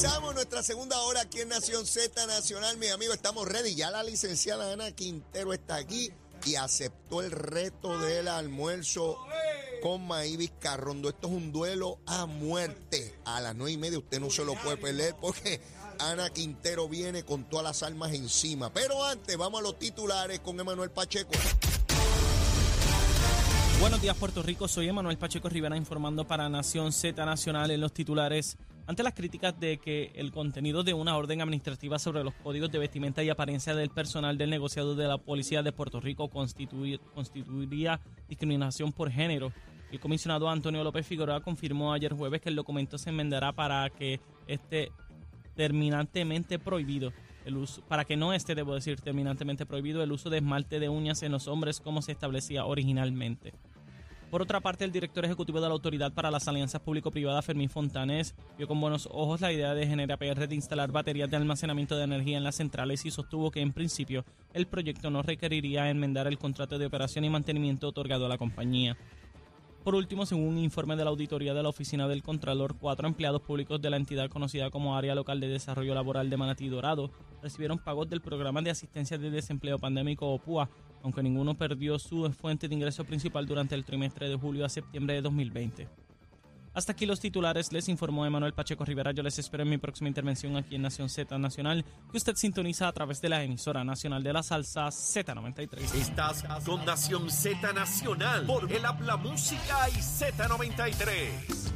Comenzamos nuestra segunda hora aquí en Nación Z Nacional, mis amigos. Estamos ready. Ya la licenciada Ana Quintero está aquí y aceptó el reto del almuerzo con maíz Vizcarrondo. Esto es un duelo a muerte. A las nueve y media usted no se lo puede perder porque Ana Quintero viene con todas las armas encima. Pero antes, vamos a los titulares con Emanuel Pacheco. Buenos días, Puerto Rico. Soy Emanuel Pacheco Rivera informando para Nación Z Nacional en los titulares. Ante las críticas de que el contenido de una orden administrativa sobre los códigos de vestimenta y apariencia del personal del negociado de la Policía de Puerto Rico constituir- constituiría discriminación por género, el comisionado Antonio López Figueroa confirmó ayer jueves que el documento se enmendará para que esté terminantemente prohibido el uso, para que no esté, debo decir, terminantemente prohibido el uso de esmalte de uñas en los hombres como se establecía originalmente. Por otra parte, el director ejecutivo de la Autoridad para las Alianzas Público-Privadas, Fermín Fontanes, vio con buenos ojos la idea de Genera PR de instalar baterías de almacenamiento de energía en las centrales y sostuvo que, en principio, el proyecto no requeriría enmendar el contrato de operación y mantenimiento otorgado a la compañía. Por último, según un informe de la auditoría de la Oficina del Contralor, cuatro empleados públicos de la entidad conocida como Área Local de Desarrollo Laboral de Manatí Dorado recibieron pagos del Programa de Asistencia de Desempleo Pandémico o PUA, aunque ninguno perdió su fuente de ingreso principal durante el trimestre de julio a septiembre de 2020. Hasta aquí los titulares, les informó Emanuel Pacheco Rivera. Yo les espero en mi próxima intervención aquí en Nación Z Nacional, que usted sintoniza a través de la emisora nacional de la salsa Z93. Estás con Nación Z Nacional por el Habla Música y Z93.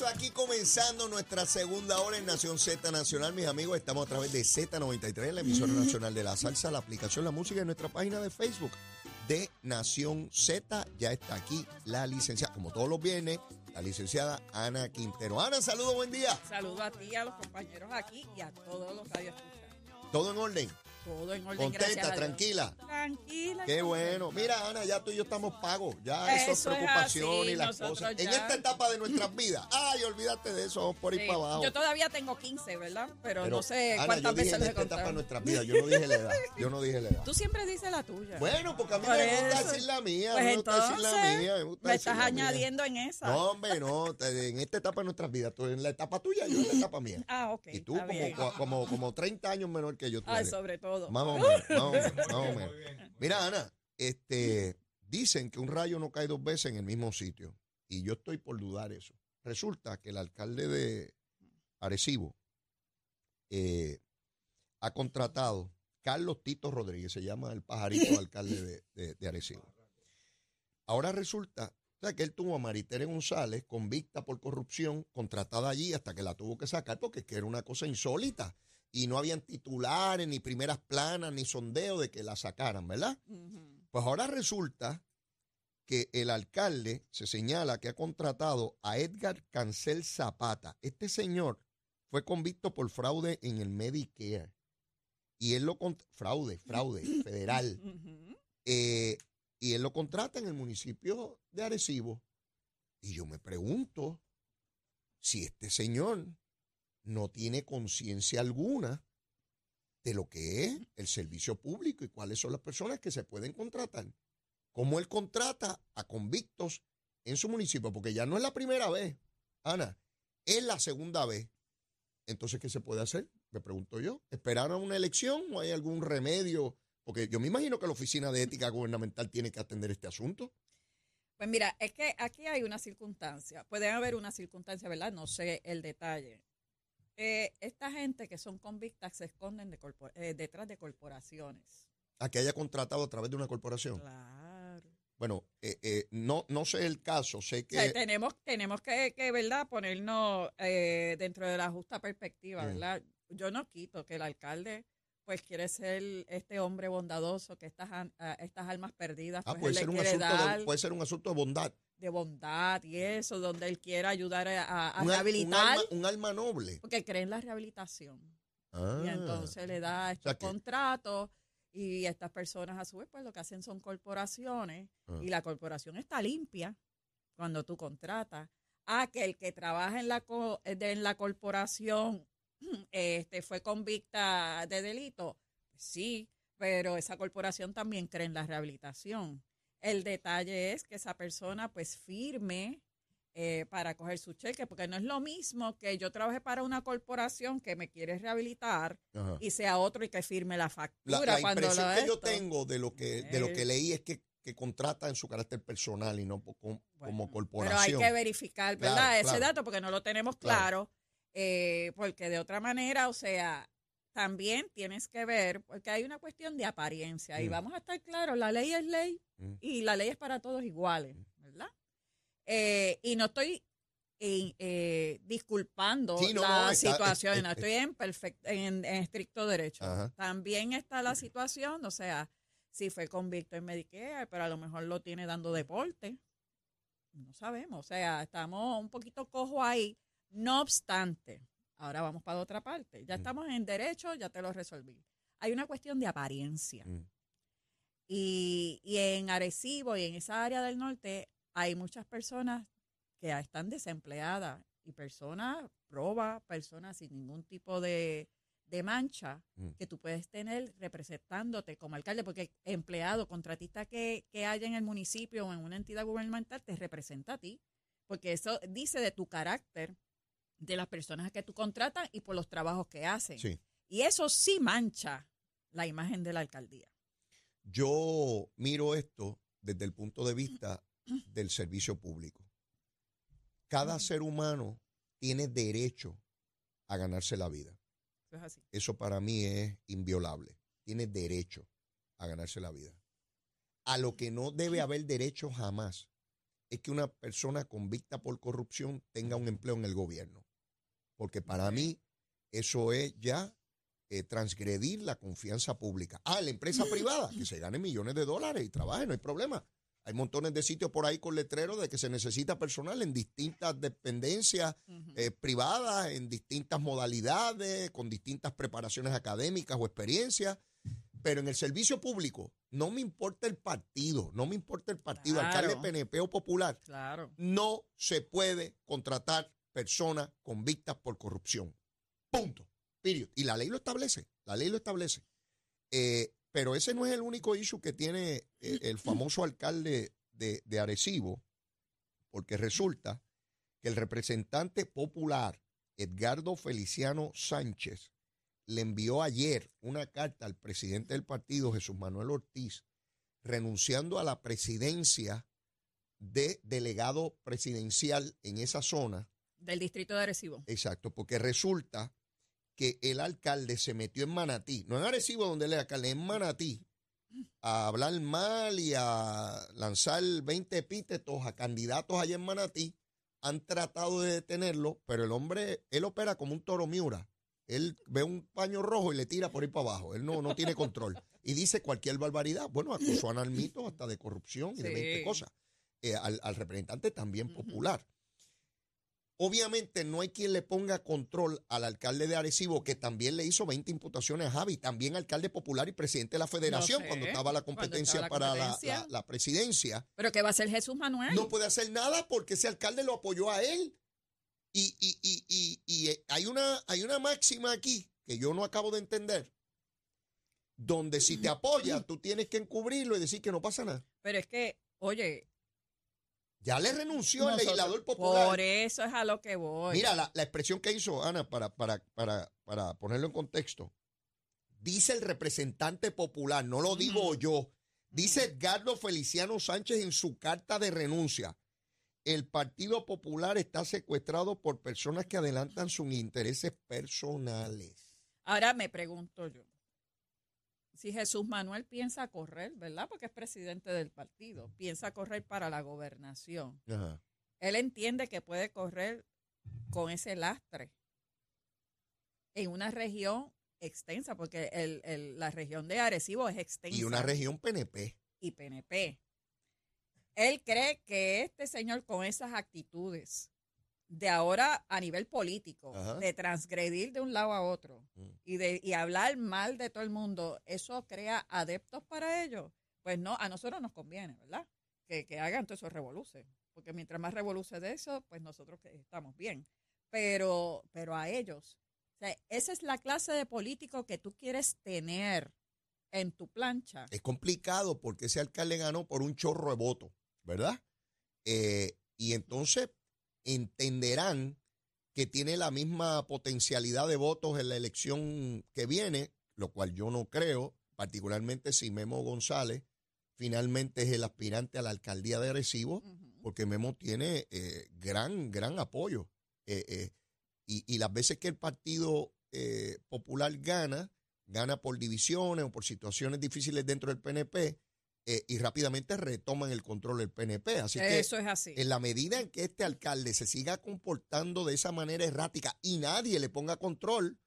Regreso aquí comenzando nuestra segunda hora en Nación Z Nacional, mis amigos. Estamos a través de Z93, la emisora nacional de la salsa, la aplicación La Música en nuestra página de Facebook de Nación Z. Ya está aquí la licenciada, como todos los viernes, la licenciada Ana Quintero. Ana, saludos, buen día. Saludo a ti, a los compañeros aquí y a todos los que Todo en orden, Todo en orden, contenta, tranquila. Tranquila. Qué bueno. Mira, Ana, ya tú y yo estamos pagos. Ya eso, es Eso es preocupación así, y las cosas. En ya- esta etapa de nuestras vidas. Ay, olvídate de eso, vamos por ahí Sí, para abajo. Yo todavía tengo 15, ¿verdad? Pero, Pero, no sé Ana, cuántas yo dije veces en les he esta etapa de nuestras vidas. Yo no dije la edad. Yo no dije la edad. Tú siempre dices la tuya. Bueno, porque a mí Por me gusta eso. decir la mía. Pues me gusta decir la mía. Me, gusta me decir estás la mía. añadiendo en esa. No, hombre, no. En esta etapa de nuestras vidas. Tú en la etapa tuya, yo en la etapa mía. Ah, ok. y tú como, como, como, como 30 años menor que yo. tú Ay, eres. sobre todo. Más o menos, más o menos, más o menos. Mira, Ana, este, dicen que un rayo no cae dos veces en el mismo sitio. Y yo estoy por dudar eso. Resulta que el alcalde de Arecibo eh, ha contratado Carlos Tito Rodríguez, se llama el pajarito alcalde de, de- de Arecibo. Ahora resulta o sea, que él tuvo a Maritere González convicta por corrupción, contratada allí hasta que la tuvo que sacar porque es que era una cosa insólita y no habían titulares, ni primeras planas, ni sondeo de que la sacaran, ¿verdad? Pues ahora resulta que el alcalde se señala que ha contratado a Edgar Cancel Zapata. Este señor fue convicto por fraude en el Medicare. Y él lo fraude, fraude federal. Eh, y él lo contrata en el municipio de Arecibo. Y yo me pregunto si este señor no tiene conciencia alguna de lo que es el servicio público y cuáles son las personas que se pueden contratar. Cómo él contrata a convictos en su municipio, porque ya no es la primera vez, Ana, es la segunda vez. Entonces, ¿qué se puede hacer? Me pregunto yo. ¿Esperar a una elección o hay algún remedio? Porque yo me imagino que la Oficina de Ética Gubernamental tiene que atender este asunto. Pues mira, es que aquí hay una circunstancia. Pueden haber una circunstancia, ¿verdad? No sé el detalle. Eh, esta gente que son convictas se esconden de eh, detrás de corporaciones. A que haya contratado a través de una corporación. Claro. Bueno, eh, eh, no, no sé el caso, sé O que... sea, tenemos, tenemos que, que, ¿verdad? Ponernos eh, dentro de la justa perspectiva, Mm. ¿verdad? Yo no quito que el alcalde pues quiere ser este hombre bondadoso que estas, an- a estas almas perdidas Ah, pues, puede ser, un asunto de, puede ser un asunto de bondad. De bondad y eso, donde él quiera ayudar a, a- a Un, rehabilitar, alma, un alma noble. porque cree en la rehabilitación. Ah. Y entonces le da estos sea que- contratos y estas personas a su vez pues lo que hacen son corporaciones Ah. y la corporación está limpia cuando tú contratas. Ah, que el que trabaja en la, co- de- en la corporación este, fue convicta de delito. Sí, pero esa corporación también cree en la rehabilitación. El detalle es que esa persona pues firme eh, para coger su cheque, porque no es lo mismo que yo trabaje para una corporación que me quiere rehabilitar Ajá. y sea otro y que firme la La, factura la cuando impresión lo que yo tengo de lo que, de lo que leí es que, que contrata en su carácter personal y no como corporación. Pero hay que verificar, ¿verdad? Claro, Ese claro. dato porque no lo tenemos Claro. claro, eh, porque de otra manera, o sea, también tienes que ver, porque hay una cuestión de apariencia y Mm. vamos a estar claros, la ley es ley Mm. y la ley es para todos iguales, ¿verdad? Eh, y no estoy eh, eh, disculpando Sí, no, la no, está- situación, es- no es- estoy en, perfect- en, en estricto derecho. Ajá. También está la situación, o sea, si fue convicto en Medicare, pero a lo mejor lo tiene dando deporte. No sabemos, o sea, estamos un poquito cojo ahí. No obstante, ahora vamos para otra parte. Ya Mm. estamos en derecho, ya te lo resolví. Hay una cuestión de apariencia. Mm. Y, y en Arecibo y en esa área del norte hay muchas personas que están desempleadas y personas proba, personas sin ningún tipo de, de mancha Mm. que tú puedes tener representándote como alcalde, porque empleado, contratista que, que haya en el municipio o en una entidad gubernamental te representa a ti, porque eso dice de tu carácter, de las personas que tú contratas y por los trabajos que hacen. Sí. Y eso sí mancha la imagen de la alcaldía. Yo miro esto desde el punto de vista del servicio público. Cada ser humano tiene derecho a ganarse la vida. Eso es así. Eso para mí es inviolable. Tiene derecho a ganarse la vida. A lo que no debe haber derecho jamás es que una persona convicta por corrupción tenga un empleo en el gobierno. Porque para mí eso es ya eh, transgredir la confianza pública. Ah, la empresa privada, que se gane millones de dólares y trabaje, no hay problema. Hay montones de sitios por ahí con letreros de que se necesita personal en distintas dependencias eh, privadas, en distintas modalidades, con distintas preparaciones académicas o experiencias. Pero en el servicio público, no me importa el partido, no me importa el partido, Claro. alcalde PNP o popular, Claro. no se puede contratar personas convictas por corrupción. Punto. Y la ley lo establece. La ley lo establece. Eh, pero ese no es el único issue que tiene eh, el famoso alcalde de, de Arecibo, porque resulta que el representante popular Edgardo Feliciano Sánchez le envió ayer una carta al presidente del partido, Jesús Manuel Ortiz, renunciando a la presidencia de delegado presidencial en esa zona. Del distrito de Arecibo. Exacto, porque resulta que el alcalde se metió en Manatí, no en Arecibo donde es alcalde, en Manatí, a hablar mal y a lanzar 20 epítetos a candidatos allá en Manatí. Han tratado de detenerlo, pero el hombre, él opera como un toro miura. Él ve un paño rojo y le tira por ahí para abajo. Él no, no tiene control. Y dice cualquier barbaridad. Bueno, acusó a Nalmito hasta de corrupción y de Sí. 20 cosas. Eh, al, al representante también popular. Obviamente no hay quien le ponga control al alcalde de Arecibo, que también le hizo 20 imputaciones a Javi, también alcalde popular y presidente de la federación sé, cuando estaba la competencia estaba la para la- la- la presidencia Pero que va a ser Jesús Manuel. no puede hacer nada porque ese alcalde lo apoyó a él. Y, y- y- y- y, eh, hay, una, hay una máxima aquí que yo no acabo de entender, donde si te apoya, tú tienes que encubrirlo y decir que no pasa nada. Pero es que, oye, Ya le renunció el nosotros- legislador popular. por eso es a lo que voy. Mira, la, la expresión que hizo Ana, para, para, para, para ponerlo en contexto, dice el representante popular, no lo digo yo, dice Edgardo Feliciano Sánchez en su carta de renuncia. El Partido Popular está secuestrado por personas que adelantan sus intereses personales. Ahora me pregunto yo, si Jesús Manuel piensa correr, ¿verdad? Porque es presidente del partido, piensa correr para la gobernación. Ajá. Él entiende que puede correr con ese lastre en una región extensa, porque el- el- la región de Arecibo es extensa. Y una región PNP. y PNP. Él cree que este señor con esas actitudes de ahora a nivel político, Ajá. de transgredir de un lado a otro Mm. y de y hablar mal de todo el mundo, eso crea adeptos para ellos. Pues no, a nosotros nos conviene, ¿verdad? Que, que hagan todo eso revoluce. Porque mientras más revoluce de eso, pues nosotros que estamos bien. Pero, pero a ellos, o sea, esa es la clase de político que tú quieres tener en tu plancha. Es complicado porque ese alcalde ganó por un chorro de votos, ¿verdad? Eh, y entonces entenderán que tiene la misma potencialidad de votos en la elección que viene, lo cual yo no creo, particularmente si Memo González finalmente es el aspirante a la alcaldía de Arecibo, Ujú. porque Memo tiene eh, gran, gran apoyo. Eh, eh, y, y las veces que el Partido eh, Popular gana, gana por divisiones o por situaciones difíciles dentro del PNP eh, y rápidamente retoman el control del PNP. Así que Eso es así. en la medida en que este alcalde se siga comportando de esa manera errática y nadie le ponga control,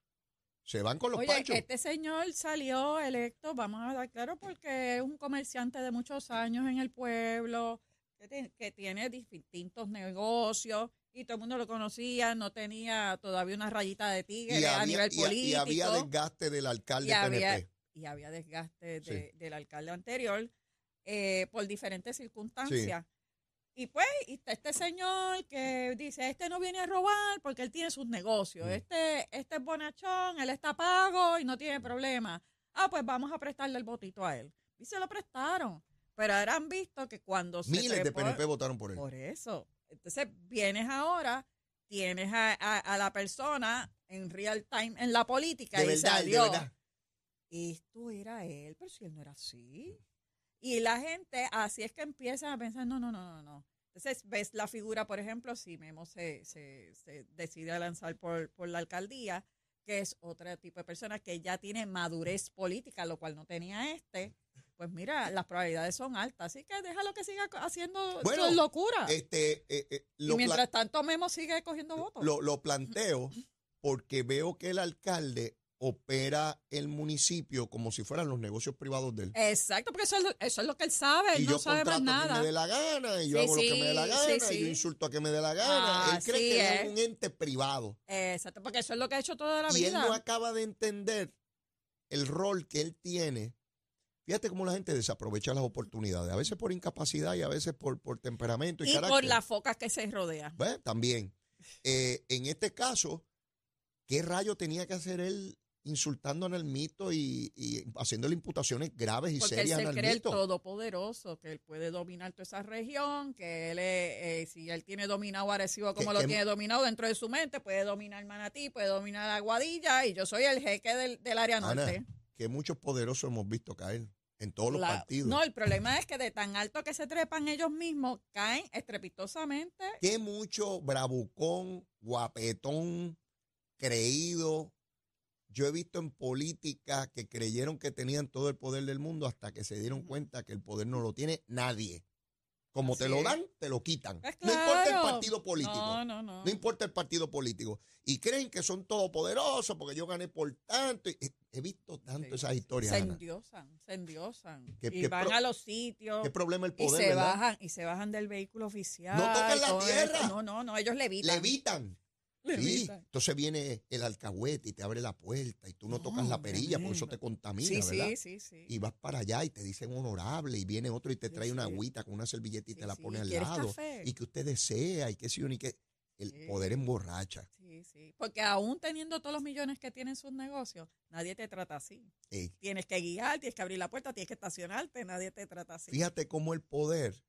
se van con los Oye, panchos. este señor salió electo, vamos a dar claro, porque es un comerciante de muchos años en el pueblo, que, ti- que tiene distintos negocios y todo el mundo lo conocía, no tenía todavía una rayita de tigre a nivel y- y político. había desgaste del alcalde y había, PNP. y había desgaste de- del alcalde anterior eh, por diferentes circunstancias. Y pues, y está este señor que dice, este no viene a robar porque él tiene sus negocios. Mm. Este, este es bonachón, él está pago y no tiene problema. Ah, pues vamos a prestarle el votito a él. Y se lo prestaron. Pero ahora han visto que cuando se Miles de trepó- PNP votaron por él. por eso. Entonces vienes ahora, tienes a, a- a la persona en real time en la política de y verdad, de salió. verdad. Esto era él, pero si él no era así. Y la gente, así es que empieza a pensar, no, no, no, no, no. Entonces ves la figura, por ejemplo, si Memo se, se, se decide a lanzar por, por la alcaldía, que es otro tipo de persona que ya tiene madurez política, lo cual no tenía este, pues mira, las probabilidades son altas. Así que déjalo que siga haciendo Bueno, su locura. Este, eh, eh, y lo, pla- mientras tanto Memo sigue cogiendo votos. lo, lo planteo porque veo que el alcalde opera el municipio como si fueran los negocios privados de él. Exacto, porque eso es, lo, eso es lo que él sabe, él y no yo sabe más nada. me dé la gana, y yo Sí, hago lo que me dé la gana, sí, y yo insulto a quien me dé la gana. él cree que es. es un ente privado. Exacto, porque eso es lo que ha hecho toda la y él vida. no acaba de entender el rol que él tiene. Fíjate cómo la gente desaprovecha las oportunidades, a veces por incapacidad y a veces por, por temperamento y, y carácter. por las focas que se rodea. Bueno, también. Eh, en este caso, ¿qué rayo tenía que hacer él insultando a Nalmito y, y haciéndole imputaciones graves y Porque él serias a se cree el Nalmito? todopoderoso, que él puede dominar toda esa región, que él, eh, si él tiene dominado Arecibo como Que- lo que- tiene dominado dentro de su mente, puede dominar Manatí, puede dominar Aguadilla, y yo soy el jeque del, del área Ana, norte. que muchos poderosos hemos visto caer en todos los partidos. no, el problema es que de tan alto que se trepan ellos mismos, caen estrepitosamente. que mucho bravucón, guapetón, creído. Yo he visto en política que creyeron que tenían todo el poder del mundo hasta que se dieron cuenta que el poder no lo tiene nadie. Como te lo dan, te lo quitan. Pues No importa el partido político. No, no, no. No importa el partido político. Y creen que son todopoderosos porque yo gané por tanto. Y he- visto tanto Sí. esas historias. se Ana. endiosan, se endiosan. ¿Qué- y van a los sitios ¿Qué problema el y poder, se verdad? bajan y se bajan del vehículo oficial. No tocan la tierra. esto. No, no, no, ellos levitan. Levitan. Sí. Entonces viene el alcahuete y te abre la puerta y tú no, No, tocas la perilla porque eso te contamina, Sí, ¿verdad? sí, sí, sí. Y vas para allá y te dicen honorable y viene otro y te Sí, trae una sí. agüita con una servilleta y Sí, te la sí. pone al ¿Quieres lado. café? Y que usted desea y que si ni que el Sí. poder emborracha. Sí, sí. Porque aún teniendo todos los millones que tienen sus negocios, nadie te trata así. Ey, Tienes que guiar, tienes que abrir la puerta, tienes que estacionarte, nadie te trata así. fíjate cómo el poder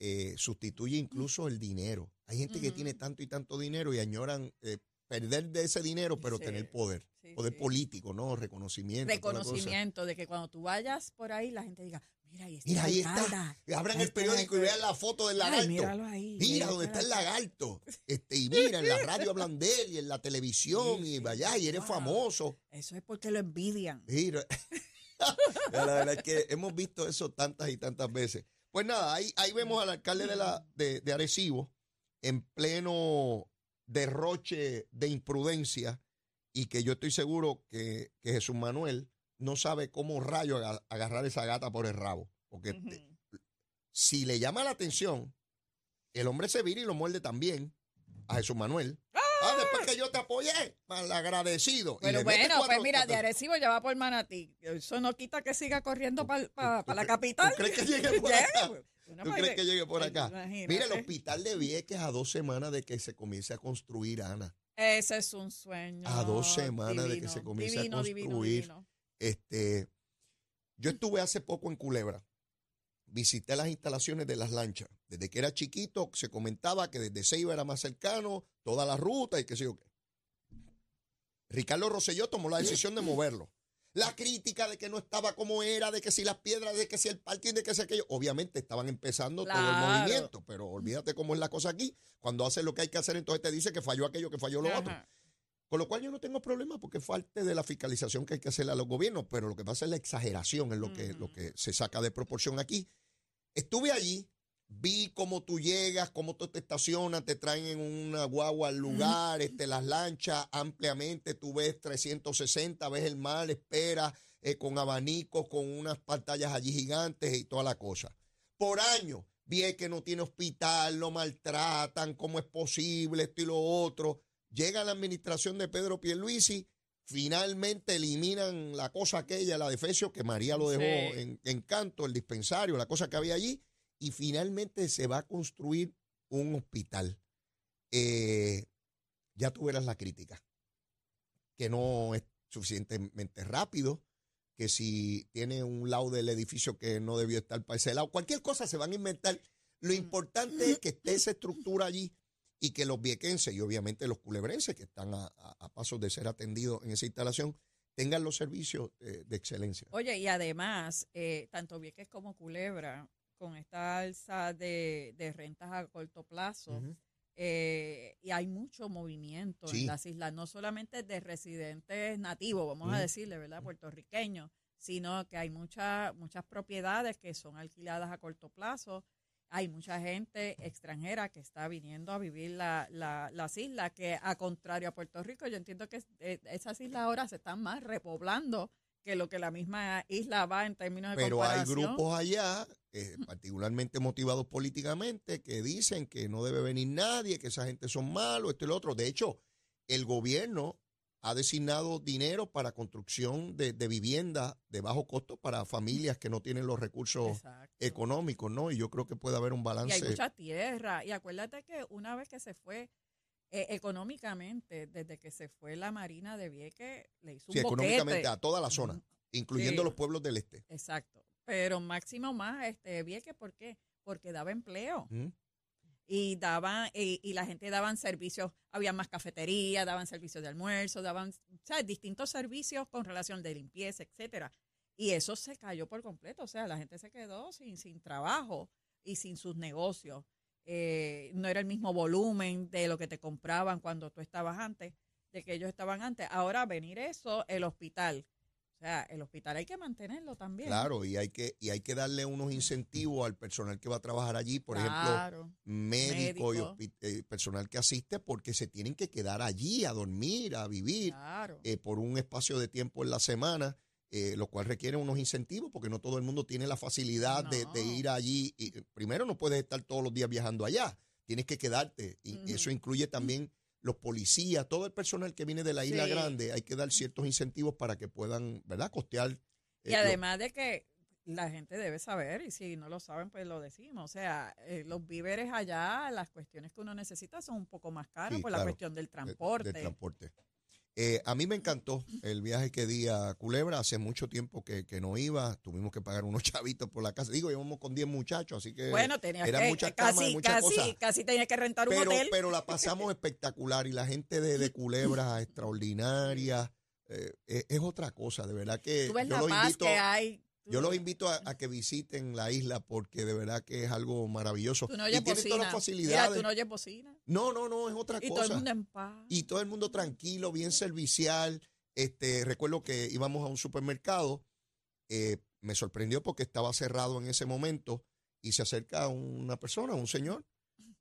eh, sustituye incluso el dinero. Hay gente que tiene tanto y tanto dinero y añoran eh, perder de ese dinero, pero Sí, tener poder. sí, Poder sí. político, ¿no? Reconocimiento. Reconocimiento de que cuando tú vayas por ahí, la gente diga, mira, ahí está Mira, ahí está. Abran Ahí el está periódico y vean la foto del Ay, lagarto. míralo ahí. Mira dónde está el la- lagarto. Este, y mira, en la radio hablan de él y en la televisión y vaya, y eres wow. famoso. Eso es porque lo envidian. Mira. la verdad es que hemos visto eso tantas y tantas veces. Pues nada, ahí, ahí vemos al alcalde de, la, de, de Arecibo en pleno derroche de imprudencia y que yo estoy seguro que, que Jesús Manuel no sabe cómo rayo aga- agarrar esa gata por el rabo. Porque te- Si le llama la atención, el hombre se vira y lo muerde también a Jesús Manuel. Ah, después que yo te apoyé, mal agradecido. Y Pero bueno, pues mira, de Arecibo ya va por Manatí. Eso no quita que siga corriendo para ¿Tú la capital. ¿Tú crees que llegue por acá? ¿Tú crees que llegue por acá? imagínate. Mira, el hospital de Vieques a dos semanas de que se comience a construir, Ana. Ese es un sueño. A dos semanas de que se comience a divino, construir. divino. Este, yo estuve hace poco en Culebra. Visité las instalaciones de las lanchas. Desde que era chiquito se comentaba que desde Ceiba era más cercano, toda la ruta y qué sé yo qué. Ricardo Rosselló tomó la decisión de moverlo. La crítica de que no estaba como era, de que si las piedras, de que si el parking, de que si aquello. Obviamente estaban empezando todo el movimiento, pero olvídate cómo es la cosa aquí. Cuando haces lo que hay que hacer, entonces te dice que falló aquello, que falló lo otro. Con lo cual yo no tengo problema porque es parte de la fiscalización que hay que hacerle a los gobiernos, pero lo que pasa es la exageración en lo que, lo que se saca de proporción aquí. Estuve allí, vi cómo tú llegas, cómo tú te estacionas, te traen en una guagua al lugar, este, las lanchas ampliamente, tú ves 360, ves el mar, esperas eh, con abanicos, con unas pantallas allí gigantes y toda la cosa. Por año, vi que no tiene hospital, lo maltratan, cómo es posible, esto y lo otro. Llega la administración de Pedro Pierluisi, finalmente eliminan la cosa aquella, la defecio, que María lo dejó Sí. en, en canto, el dispensario, la cosa que había allí, y finalmente se va a construir un hospital. Eh, ya tú verás la crítica, que no es suficientemente rápido, que si tiene un lado del edificio que no debió estar para ese lado, cualquier cosa se van a inventar. Lo importante es que esté esa estructura allí y que los viequenses y obviamente los culebrenses que están a, a- a pasos de ser atendidos en esa instalación tengan los servicios eh, de excelencia. Oye, y además, eh, tanto Vieques como Culebra, con esta alza de, de rentas a corto plazo, eh, y hay mucho movimiento Sí. en las islas, no solamente de residentes nativos, vamos a decirle, ¿verdad? Puertorriqueños, sino que hay muchas muchas propiedades que son alquiladas a corto plazo. Hay mucha gente extranjera que está viniendo a vivir la, la- las islas, que a contrario a Puerto Rico, yo entiendo que eh, esas islas ahora se están más repoblando que lo que la misma isla va en términos de Pero hay grupos allá, eh, particularmente motivados políticamente, que dicen que no debe venir nadie, que esa gente son malos, esto y lo otro. De hecho, el gobierno ha designado dinero para construcción de, de viviendas de bajo costo para familias que no tienen los recursos Exacto. económicos, ¿no? Y yo creo que puede haber un Y balance. hay mucha tierra. Y acuérdate que una vez que se fue eh, económicamente, desde que se fue la Marina de Vieques, le hizo un Sí, económicamente boquete. a toda la zona, incluyendo Sí. los pueblos del este. Exacto. Pero máximo más este Vieques, ¿por qué? Porque daba empleo. ¿Mm? Y daban, y, la gente daban servicios, había más cafeterías, daban servicios de almuerzo, daban, o sea, distintos servicios con relación de limpieza, etcétera. Y eso se cayó por completo. O sea, la gente se quedó sin, sin trabajo y sin sus negocios. Eh, no era el mismo volumen de lo que te compraban cuando tú estabas antes, de que ellos estaban antes. Ahora venir eso, el hospital. O sea, el hospital hay que mantenerlo también. Claro, y hay que y hay que darle unos incentivos al personal que va a trabajar allí, por ejemplo, médico y eh, personal que asiste, porque se tienen que quedar allí a dormir, a vivir Claro. eh, por un espacio de tiempo en la semana, eh, lo cual requiere unos incentivos, porque no todo el mundo tiene la facilidad de, ir allí. Y, primero, no puedes estar todos los días viajando allá, tienes que quedarte, y Ujú. eso incluye también los policías, todo el personal que viene de la isla Sí. grande, hay que dar ciertos incentivos para que puedan, ¿verdad?, costear. eh, Y lo- además de que la gente debe saber, y si no lo saben, pues lo decimos. O sea, eh, los víveres allá, las cuestiones que uno necesita son un poco más caras Sí, por claro. la cuestión del de- transporte. del transporte. Eh, a mí me encantó el viaje que di a Culebra. Hace mucho tiempo que, que no iba. Tuvimos que pagar unos chavitos por la casa. Digo, íbamos con 10 muchachos, así que. bueno, tenías eran que, muchas camas y casi, muchas casi, cosas. casi tenías que rentar un hotel. pero la pasamos espectacular y la gente de, de Culebra extraordinaria. eh, es, es otra cosa, de verdad que Tú ves yo la los paz invito, que hay. Yo los invito a, a que visiten la isla porque de verdad que es algo maravilloso. Tú no y oyes tienen todas las facilidades. Mira, tú no oyes bocina. No, no, no, es otra Y cosa. todo el mundo en paz. y todo el mundo tranquilo, bien servicial. Este, recuerdo que íbamos a un supermercado, eh, me sorprendió porque estaba cerrado en ese momento y se acerca una persona, un señor,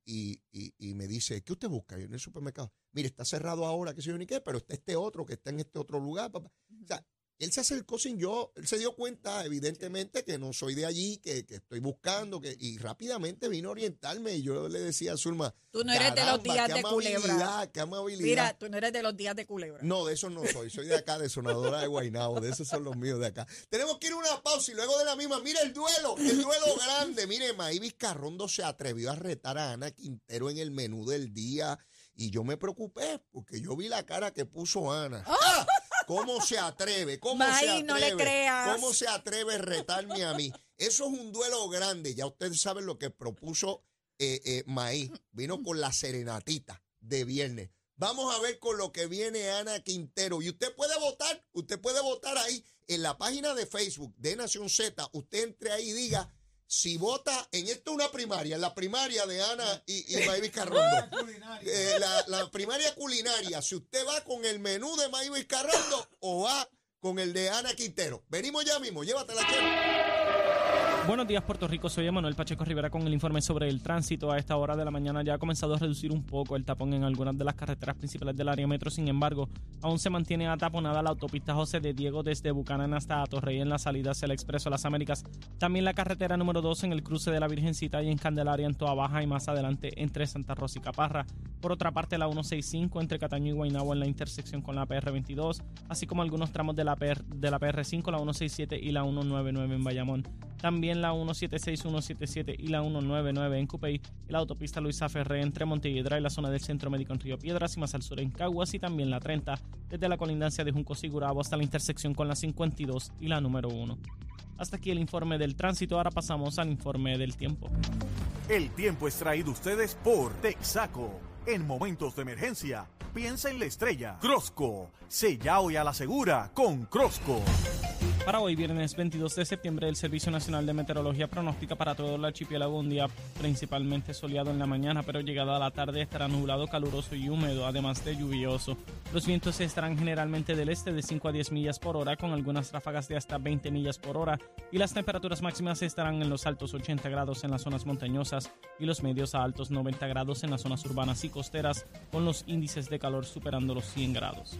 y, y- y me dice, ¿qué usted busca en el supermercado? Mire, está cerrado ahora, que sé yo ni qué, pero está este otro que está en este otro lugar. papá". O sea, Él se acercó sin yo, él se dio cuenta, evidentemente, que no soy de allí, que, que estoy buscando, que, y rápidamente vino a orientarme. Y yo le decía a Zulma, Tú no eres de los "Caramba, días de culebra. Qué amabilidad. Mira, tú no eres de los días de culebra. No, de esos no soy. Soy de acá, de Sonadora de Guaynabo. De esos son los míos de acá. Tenemos que ir a una pausa y luego de la misma, mira el duelo, el duelo grande. Mire, Maí Vizcarrondo se atrevió a retar a Ana Quintero en el menú del día y yo me preocupé porque yo vi la cara que puso Ana. ¡Ah! ¿Cómo se atreve? ¿Cómo se atreve? no le creas. ¿Cómo se atreve a retarme a mí? Eso es un duelo grande. Ya ustedes saben lo que propuso eh, eh, Maí. Vino con la serenatita de viernes. Vamos a ver con lo que viene Ana Quintero. Y usted puede votar, usted puede votar ahí en la página de Facebook de Nación Z. Usted entre ahí y diga si vota en esto una primaria, en la primaria de Ana y, y Maíz Vizcarrondo. Eh, la, la primaria culinaria, si usted va con el menú de Maíz Vizcarrondo o va con el de Ana Quintero. Venimos ya mismo, llévatela, Chelo. Buenos días, Puerto Rico. Soy Emanuel Pacheco Rivera con el informe sobre el tránsito. A esta hora de la mañana ya ha comenzado a reducir un poco el tapón en algunas de las carreteras principales del área metro. Sin embargo, aún se mantiene ataponada la autopista José de Diego desde Bucanán hasta Atorrey en la salida hacia el Expreso Las Américas. También la carretera número 2 en el cruce de la Virgencita y en Candelaria en Toa Baja y más adelante entre Santa Rosa y Caparra. Por otra parte, la 165 entre Cataño y Guaynabo en la intersección con la PR22, así como algunos tramos de la, PR, de la PR5, la 167 y la 199 en Bayamón. También la 176, 177 y la 199 en Cupey la autopista Luisa Ferré entre Montelledra y la zona del Centro Médico en Río Piedras y más al sur en Caguas y también la 30 desde la colindancia de Junco Sigurabo hasta la intersección con la 52 y la número 1. Hasta aquí el informe del tránsito, ahora pasamos al informe del tiempo. El tiempo es traído ustedes por Texaco. En momentos de emergencia, piensa en la estrella. Crosco, sella hoy a la segura con Crosco. Para hoy, viernes 22 de septiembre, el Servicio Nacional de Meteorología pronostica para todo el archipiélago un día principalmente soleado en la mañana, pero llegada a la tarde estará nublado, caluroso y húmedo, además de lluvioso. Los vientos estarán generalmente del este de 5 a 10 millas por hora, con algunas ráfagas de hasta 20 millas por hora, y las temperaturas máximas estarán en los altos 80 grados en las zonas montañosas y los medios a altos 90 grados en las zonas urbanas y costeras, con los índices de calor superando los 100 grados.